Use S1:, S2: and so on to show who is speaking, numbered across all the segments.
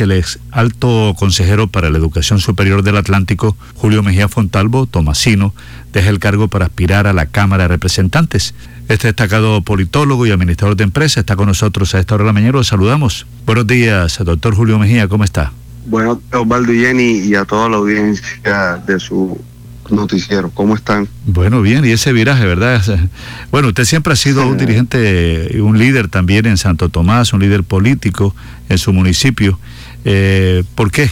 S1: el ex alto consejero para la educación superior del Atlántico, Julio Mejía Fontalvo, Tomasino, deja el cargo para aspirar a la Cámara de Representantes. Este destacado politólogo y administrador de empresa está con nosotros a esta hora de la mañana. Lo saludamos. Buenos días, doctor Julio Mejía, ¿cómo está?
S2: Bueno, Osvaldo y Jenny y a toda la audiencia de su noticiero. ¿Cómo están?
S1: Bueno, bien, y ese viraje, ¿verdad? Bueno, usted siempre ha sido un dirigente, y un líder también en Santo Tomás, un líder político en su municipio. Eh, ¿Por qué?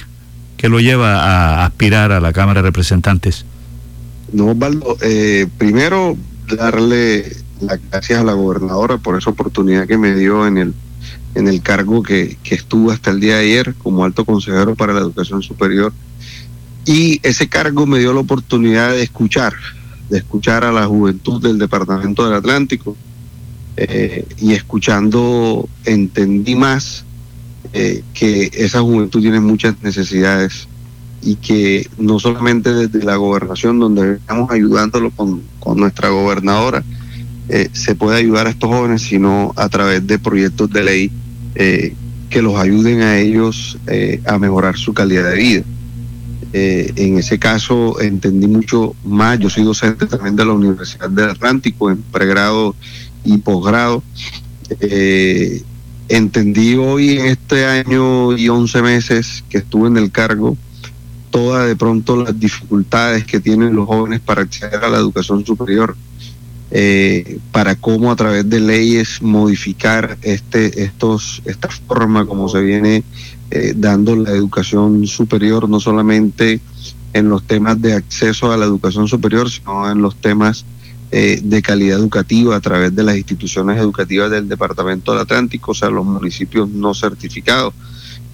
S1: ¿Qué lo lleva a aspirar a la Cámara de Representantes?
S2: No, Osvaldo, eh, primero darle las gracias a la gobernadora por esa oportunidad que me dio en el, en el cargo que, que estuvo hasta el día de ayer como alto consejero para la educación superior. Y ese cargo me dio la oportunidad de escuchar, de escuchar a la juventud del Departamento del Atlántico. Eh, y escuchando entendí más eh, que esa juventud tiene muchas necesidades y que no solamente desde la gobernación, donde estamos ayudándolo con, nuestra gobernadora, eh, se puede ayudar a estos jóvenes, sino a través de proyectos de ley eh, que los ayuden a ellos a mejorar su calidad de vida. en ese caso entendí mucho más, yo soy docente también de la Universidad del Atlántico en pregrado y posgrado. Entendí hoy en este año y 11 meses que estuve en el cargo todas de pronto las dificultades que tienen los jóvenes para acceder a la educación superior, eh, para cómo a través de leyes modificar este, estos, esta forma como se viene eh, dando la educación superior, no solamente en los temas de acceso a la educación superior, sino en los temas eh, de calidad educativa a través de las instituciones educativas del Departamento del Atlántico, o sea, los municipios no certificados.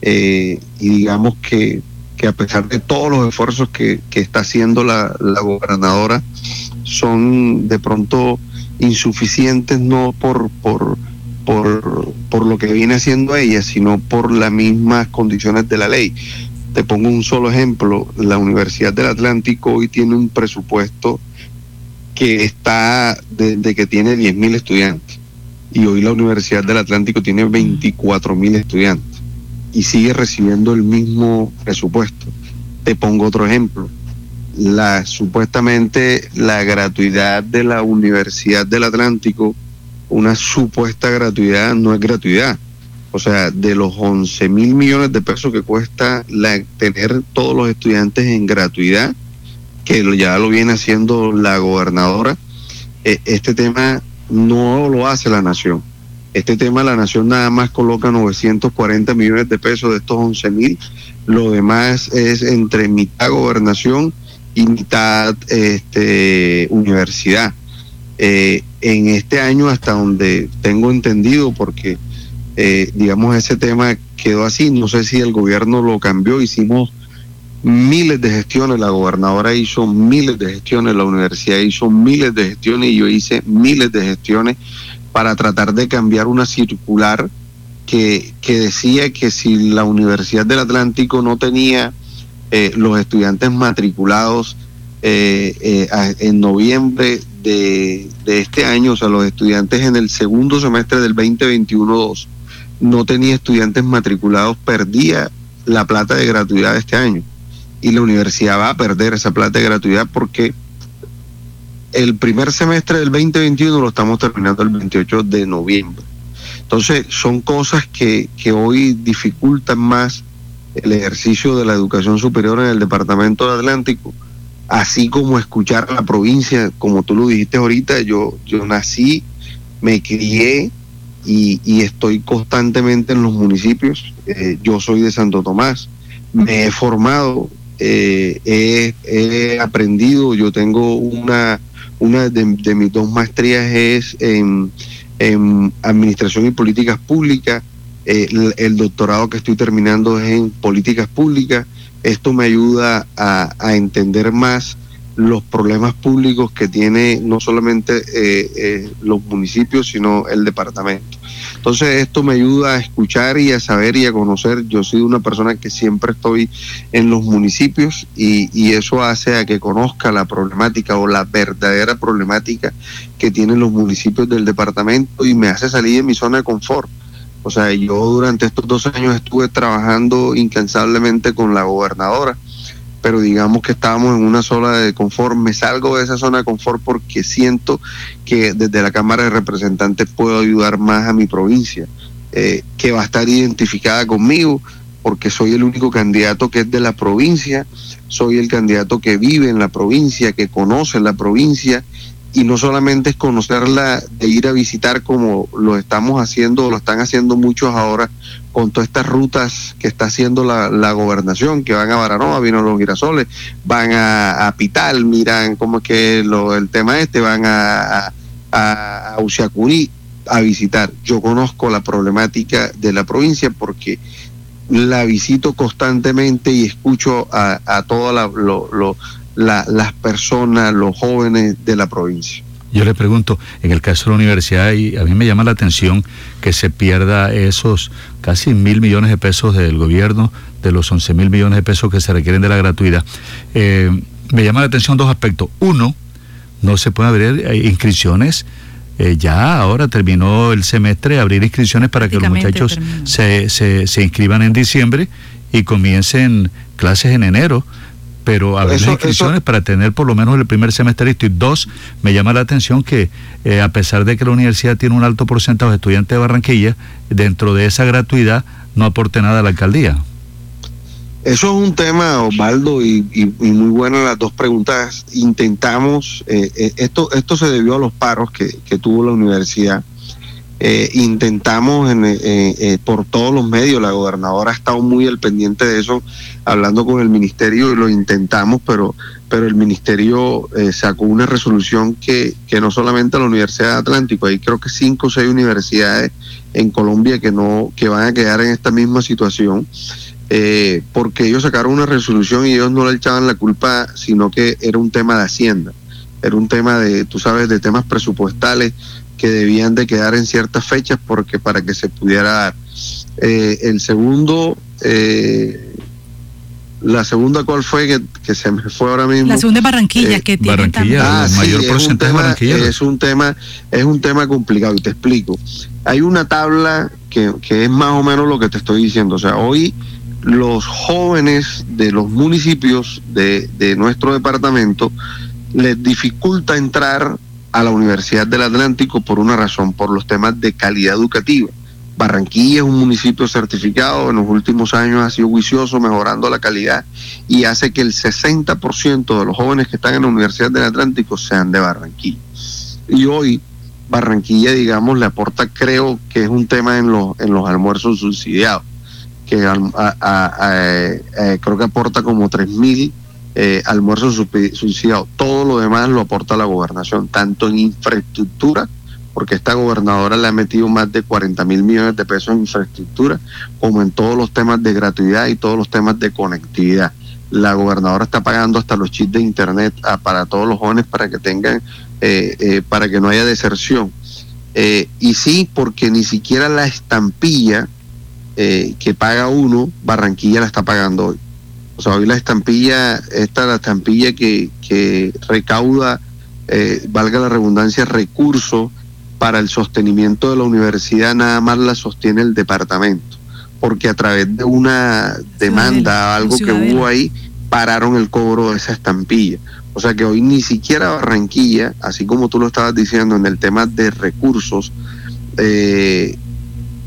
S2: Eh, y digamos que, que, a pesar de todos los esfuerzos que, que está haciendo la, la, gobernadora, son de pronto insuficientes no por, por, por, por lo que viene haciendo ella, sino por las mismas condiciones de la ley. Te pongo un solo ejemplo, la Universidad del Atlántico hoy tiene un presupuesto que está desde que tiene 10.000 estudiantes y hoy la Universidad del Atlántico tiene 24.000 estudiantes y sigue recibiendo el mismo presupuesto. Te pongo otro ejemplo. La supuestamente la gratuidad de la Universidad del Atlántico, una supuesta gratuidad no es gratuidad. O sea, de los 11 mil millones de pesos que cuesta la, tener todos los estudiantes en gratuidad, que ya lo viene haciendo la gobernadora, eh, este tema no lo hace la nación. Este tema la nación nada más coloca 940 millones de pesos de estos 11 mil. Lo demás es entre mitad gobernación y mitad este, universidad. Eh, en este año, hasta donde tengo entendido, porque eh, digamos ese tema quedó así, no sé si el gobierno lo cambió, hicimos miles de gestiones, la gobernadora hizo miles de gestiones, la universidad hizo miles de gestiones y yo hice miles de gestiones para tratar de cambiar una circular que, que decía que si la Universidad del Atlántico no tenía eh, los estudiantes matriculados eh, eh, en noviembre de, de, este año, o sea, los estudiantes en el segundo semestre del 2021-2 no tenía estudiantes matriculados, perdía la plata de gratuidad de este año y la universidad va a perder esa plata de gratuidad porque el primer semestre del 2021 lo estamos terminando el 28 de noviembre. Entonces, son cosas que, que hoy dificultan más el ejercicio de la educación superior en el Departamento del Atlántico, así como escuchar a la provincia, como tú lo dijiste ahorita, yo, yo nací, me crié y, y estoy constantemente en los municipios. Eh, yo soy de Santo Tomás, me he formado eh, he, aprendido, yo tengo una, una de, mis dos maestrías es en, Administración y Políticas Públicas, eh, el, doctorado que estoy terminando es en Políticas Públicas, esto me ayuda a, entender más los problemas públicos que tiene no solamente eh, eh, los municipios, sino el departamento. Entonces esto me ayuda a escuchar y a saber y a conocer. Yo soy una persona que siempre estoy en los municipios y, eso hace a que conozca la problemática o la verdadera problemática que tienen los municipios del departamento y me hace salir de mi zona de confort O sea, yo durante estos dos años estuve trabajando incansablemente con la gobernadora, pero digamos que estábamos en una zona de confort. Me salgo de esa zona de confort porque siento que desde la Cámara de Representantes puedo ayudar más a mi provincia, eh, que va a estar identificada conmigo, porque soy el único candidato que es de la provincia, soy el candidato que vive en la provincia, que conoce la provincia y no solamente es conocerla de ir a visitar como lo estamos haciendo, lo están haciendo muchos ahora con todas estas rutas que está haciendo la, gobernación, que van a Baranoa, vino los girasoles, van a, Pital, miran cómo es que lo, el tema este, van a, a, a a visitar. Yo conozco la problemática de la provincia porque la visito constantemente y escucho a, a todas la, lo, las personas, los jóvenes de la provincia.
S1: Yo le pregunto, en el caso de la universidad, y a mí me llama la atención que se pierda esos casi mil millones de pesos del gobierno, de los once mil millones de pesos que se requieren de la gratuidad. Eh, me llama la atención dos aspectos. Uno, no se pueden abrir eh, inscripciones. Eh, ya ahora terminó el semestre, abrir inscripciones para que los muchachos se, se, se inscriban en diciembre y comiencen clases en enero pero abrir las inscripciones para tener por lo menos el primer semestre listo. Y dos, me llama la atención que eh, a pesar de que la universidad tiene un alto porcentaje de estudiantes de Barranquilla, dentro de esa gratuidad no aporte nada a la alcaldía.
S2: Eso es un tema, Osvaldo, y, muy buenas las dos preguntas. Intentamos, eh, eh, esto, esto se debió a los paros que, que tuvo la universidad eh, intentamos en, eh, eh, por todos los medios, la gobernadora ha estado muy al pendiente de eso, hablando con el ministerio y lo intentamos, pero, pero el ministerio sacó una resolución que, que no solamente la Universidad de Atlántico, hay creo que cinco o seis universidades en Colombia que no que van a quedar en esta misma situación. porque ellos sacaron una resolución y ellos no le echaban la culpa, sino que era un tema de Hacienda, era un tema de, tú sabes, de temas presupuestales, que debían de quedar en ciertas fechas porque para que se pudiera dar. Eh, el segundo, eh, la segunda cuál fue que, se me fue ahora mismo.
S3: La segunda es Barranquilla, eh, que tiene
S2: Barranquilla, ah, mayor porcentaje Barranquilla. Es un tema, es un tema complicado y te explico. Hay una tabla que, que es más o menos lo que te estoy diciendo. O sea, hoy los jóvenes de los municipios de, de nuestro departamento les dificulta entrar a la Universidad del Atlántico por una razón, por los temas de calidad educativa. Barranquilla es un municipio certificado, en los últimos años ha sido juicioso, mejorando la calidad y hace que el 60% de los jóvenes que están en la Universidad del Atlántico sean de Barranquilla. Y hoy Barranquilla, digamos, le aporta, creo que es un tema en los, en los almuerzos subsidiados, que eh, creo que aporta como 3 mil eh, almuerzos subsidiados. Todo lo demás lo aporta la gobernación, tanto en infraestructura, porque esta gobernadora le ha metido más de 40 mil millones de pesos en infraestructura, como en todos los temas de gratuidad y todos los temas de conectividad. La gobernadora está pagando hasta los chips de internet para todos los jóvenes para que tengan, eh, eh, para que no haya deserción. Eh, y sí, porque ni siquiera la estampilla que paga uno, Barranquilla la está pagando hoy. O sea, hoy la estampilla, esta la estampilla que, que recauda, eh, valga la redundancia, recursos para el sostenimiento de la universidad, nada más la sostiene el departamento, porque a través de una demanda, algo que hubo ahí, pararon el cobro de esa estampilla. O sea que hoy ni siquiera Barranquilla, así como tú lo estabas diciendo en el tema de recursos, eh,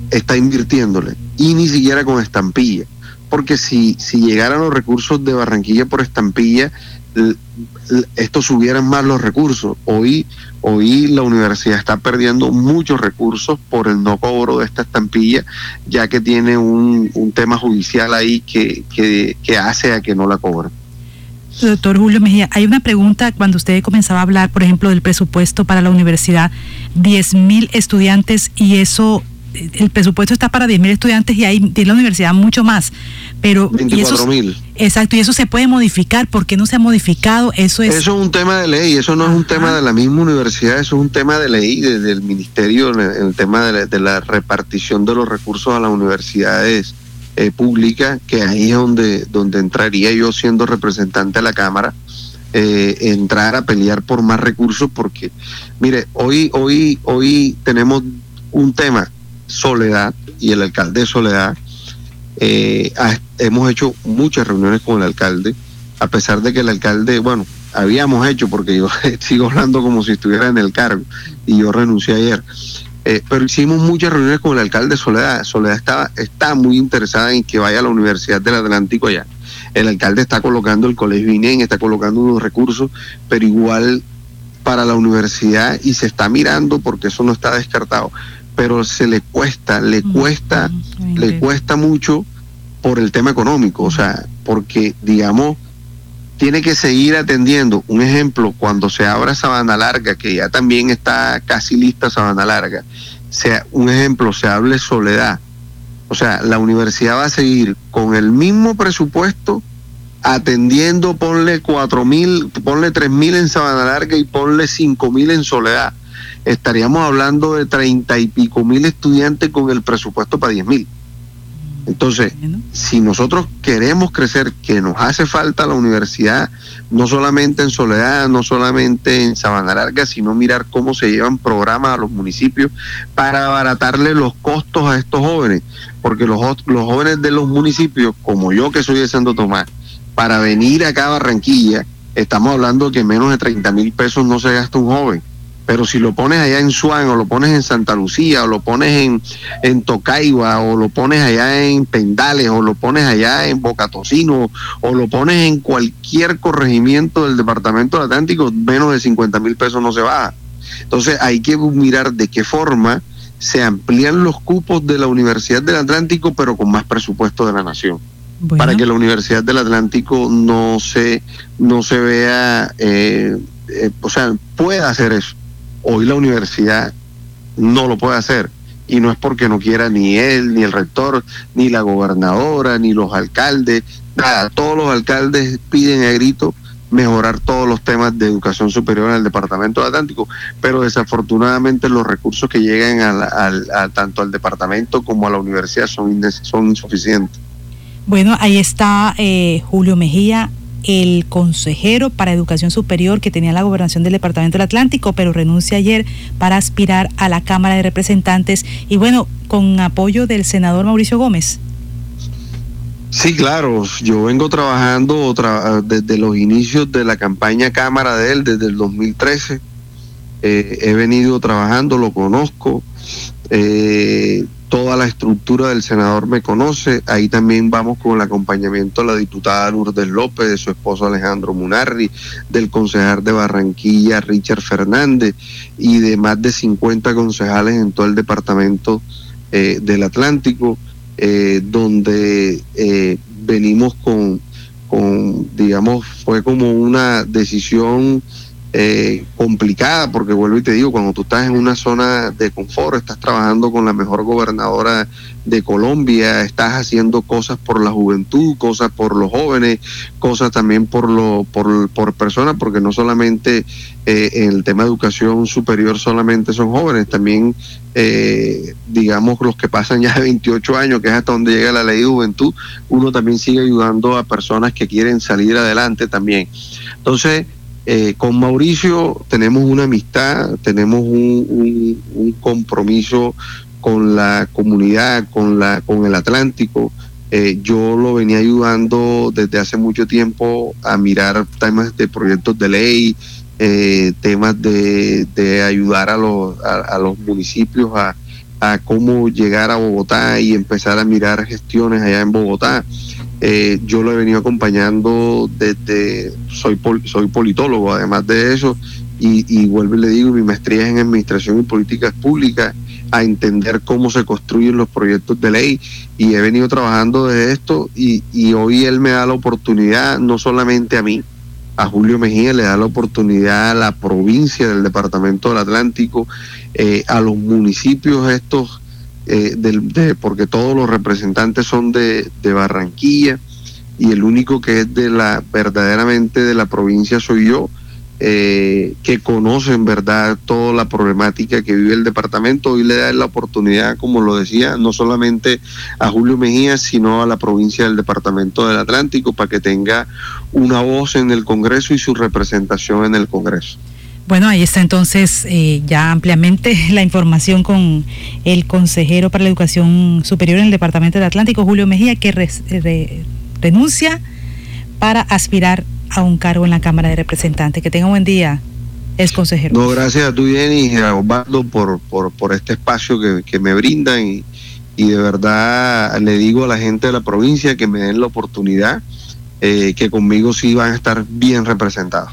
S2: está invirtiéndole, y ni siquiera con estampilla porque si, si llegaran los recursos de Barranquilla por estampilla, estos subieran más los recursos. Hoy, hoy la universidad está perdiendo muchos recursos por el no cobro de esta estampilla, ya que tiene un, un tema judicial ahí que, que, que hace a que no la cobren.
S3: Doctor Julio Mejía, hay una pregunta cuando usted comenzaba a hablar, por ejemplo, del presupuesto para la universidad, 10 mil estudiantes y eso el presupuesto está para 10.000 estudiantes y hay en la universidad mucho más. Pero
S2: 24.000.
S3: Exacto, y eso se puede modificar. ¿Por qué no se ha modificado? Eso es.
S2: Eso es un tema de ley, eso no es un tema de la misma universidad, eso es un tema de ley del ministerio, el, tema de la, repartición de los recursos a las universidades eh, públicas, que ahí es donde, donde entraría yo siendo representante de la Cámara. Eh, entrar a pelear por más recursos porque mire hoy hoy hoy tenemos un tema Soledad y el alcalde de Soledad, eh, hemos hecho muchas reuniones con el alcalde, a pesar de que el alcalde, bueno, habíamos hecho, porque yo sigo hablando como si estuviera en el cargo y yo renuncié ayer. Eh, pero hicimos muchas reuniones con el alcalde de Soledad. Soledad estaba, está muy interesada en que vaya a la Universidad del Atlántico allá. El alcalde está colocando el colegio INEN, está colocando unos recursos, pero igual para la universidad y se está mirando porque eso no está descartado. Pero se le cuesta, le cuesta, le cuesta mucho por el tema económico, o sea, porque digamos tiene que seguir atendiendo. Un ejemplo, cuando se abra Sabana Larga, que ya también está casi lista Sabana Larga, sea, un ejemplo, se hable Soledad. O sea, la universidad va a seguir con el mismo presupuesto atendiendo, ponle cuatro mil, ponle tres mil en Sabana Larga y ponle cinco mil en Soledad. Estaríamos hablando de treinta y pico mil estudiantes con el presupuesto para diez mil. Entonces, si nosotros queremos crecer, que nos hace falta la universidad, no solamente en Soledad, no solamente en Sabana Larga, sino mirar cómo se llevan programas a los municipios para abaratarle los costos a estos jóvenes, porque los, los jóvenes de los municipios, como yo que soy de Santo Tomás, para venir acá a Barranquilla, estamos hablando que menos de 30 mil pesos no se gasta un joven pero si lo pones allá en Suán o lo pones en Santa Lucía o lo pones en, en Tocaiba o lo pones allá en Pendales o lo pones allá en Bocatocino o lo pones en cualquier corregimiento del Departamento del Atlántico, menos de 50 mil pesos no se baja. Entonces hay que mirar de qué forma se amplían los cupos de la Universidad del Atlántico, pero con más presupuesto de la nación. Para que la Universidad del Atlántico no se, no se vea, eh, eh, o sea, pueda hacer eso Hoy la universidad no lo puede hacer y no es porque no quiera ni él, ni el rector, ni la gobernadora, ni los alcaldes, nada, todos los alcaldes piden a grito mejorar todos los temas de educación superior en el Departamento Atlántico, pero desafortunadamente los recursos que llegan tanto al departamento como a la universidad son, son insuficientes.
S3: Bueno, ahí está eh, Julio Mejía, el consejero para educación superior que tenía la gobernación del Departamento del Atlántico, pero renuncia ayer para aspirar a la Cámara de Representantes y bueno, con apoyo del senador Mauricio Gómez.
S2: Sí, claro, yo vengo trabajando desde los inicios de la campaña Cámara de él, desde el 2013. Eh, he venido trabajando, lo conozco. Eh, toda la estructura del senador me conoce. Ahí también vamos con el acompañamiento de la diputada Lourdes López, de su esposo Alejandro Munarri, del concejal de Barranquilla Richard Fernández y de más de 50 concejales en todo el departamento eh, del Atlántico, eh, donde eh, venimos con, con, digamos, fue como una decisión eh, complicada, porque vuelvo y te digo, cuando tú estás en una zona de confort, estás trabajando con la mejor gobernadora de Colombia, estás haciendo cosas por la juventud, cosas por los jóvenes, cosas también por, lo, por, por personas, porque no solamente eh, en el tema de educación superior solamente son jóvenes, también eh, digamos los que pasan ya de 28 años, que es hasta donde llega la ley de juventud, uno también sigue ayudando a personas que quieren salir adelante también. Entonces, eh, con Mauricio tenemos una amistad, tenemos un, compromiso con la comunidad, con, la, con el Atlántico. Eh, yo lo venía ayudando desde hace mucho tiempo a mirar temas de proyectos de ley, eh, temas de, ayudar a los, municipios a, a cómo llegar a Bogotá y empezar a mirar gestiones allá en Bogotá. Eh, yo lo he venido acompañando desde, soy, soy politólogo además de eso, y, y vuelvo y le digo, mi maestría es en Administración y Políticas Públicas, a entender cómo se construyen los proyectos de ley, y he venido trabajando de esto, y, y hoy él me da la oportunidad, no solamente a mí, a Julio Mejía le da la oportunidad a la provincia del Departamento del Atlántico, eh, a los municipios estos eh, de, porque todos los representantes son de, Barranquilla y el único que es de la verdaderamente de la provincia soy yo, eh, que conoce en verdad toda la problemática que vive el departamento. y le da la oportunidad, como lo decía, no solamente a Julio Mejía, sino a la provincia del departamento del Atlántico para que tenga una voz en el Congreso y su representación en el Congreso.
S3: Bueno, ahí está entonces eh, ya ampliamente la información con el consejero para la educación superior en el Departamento del Atlántico, Julio Mejía, que renuncia para aspirar a un cargo en la Cámara de Representantes. Que tenga un buen día, es consejero.
S2: No, gracias a tú, Jenny, y a Osvaldo por, por, por este espacio que, que me brindan y, y, de verdad le digo a la gente de la provincia que me den la oportunidad, eh, que conmigo sí van a estar bien representados.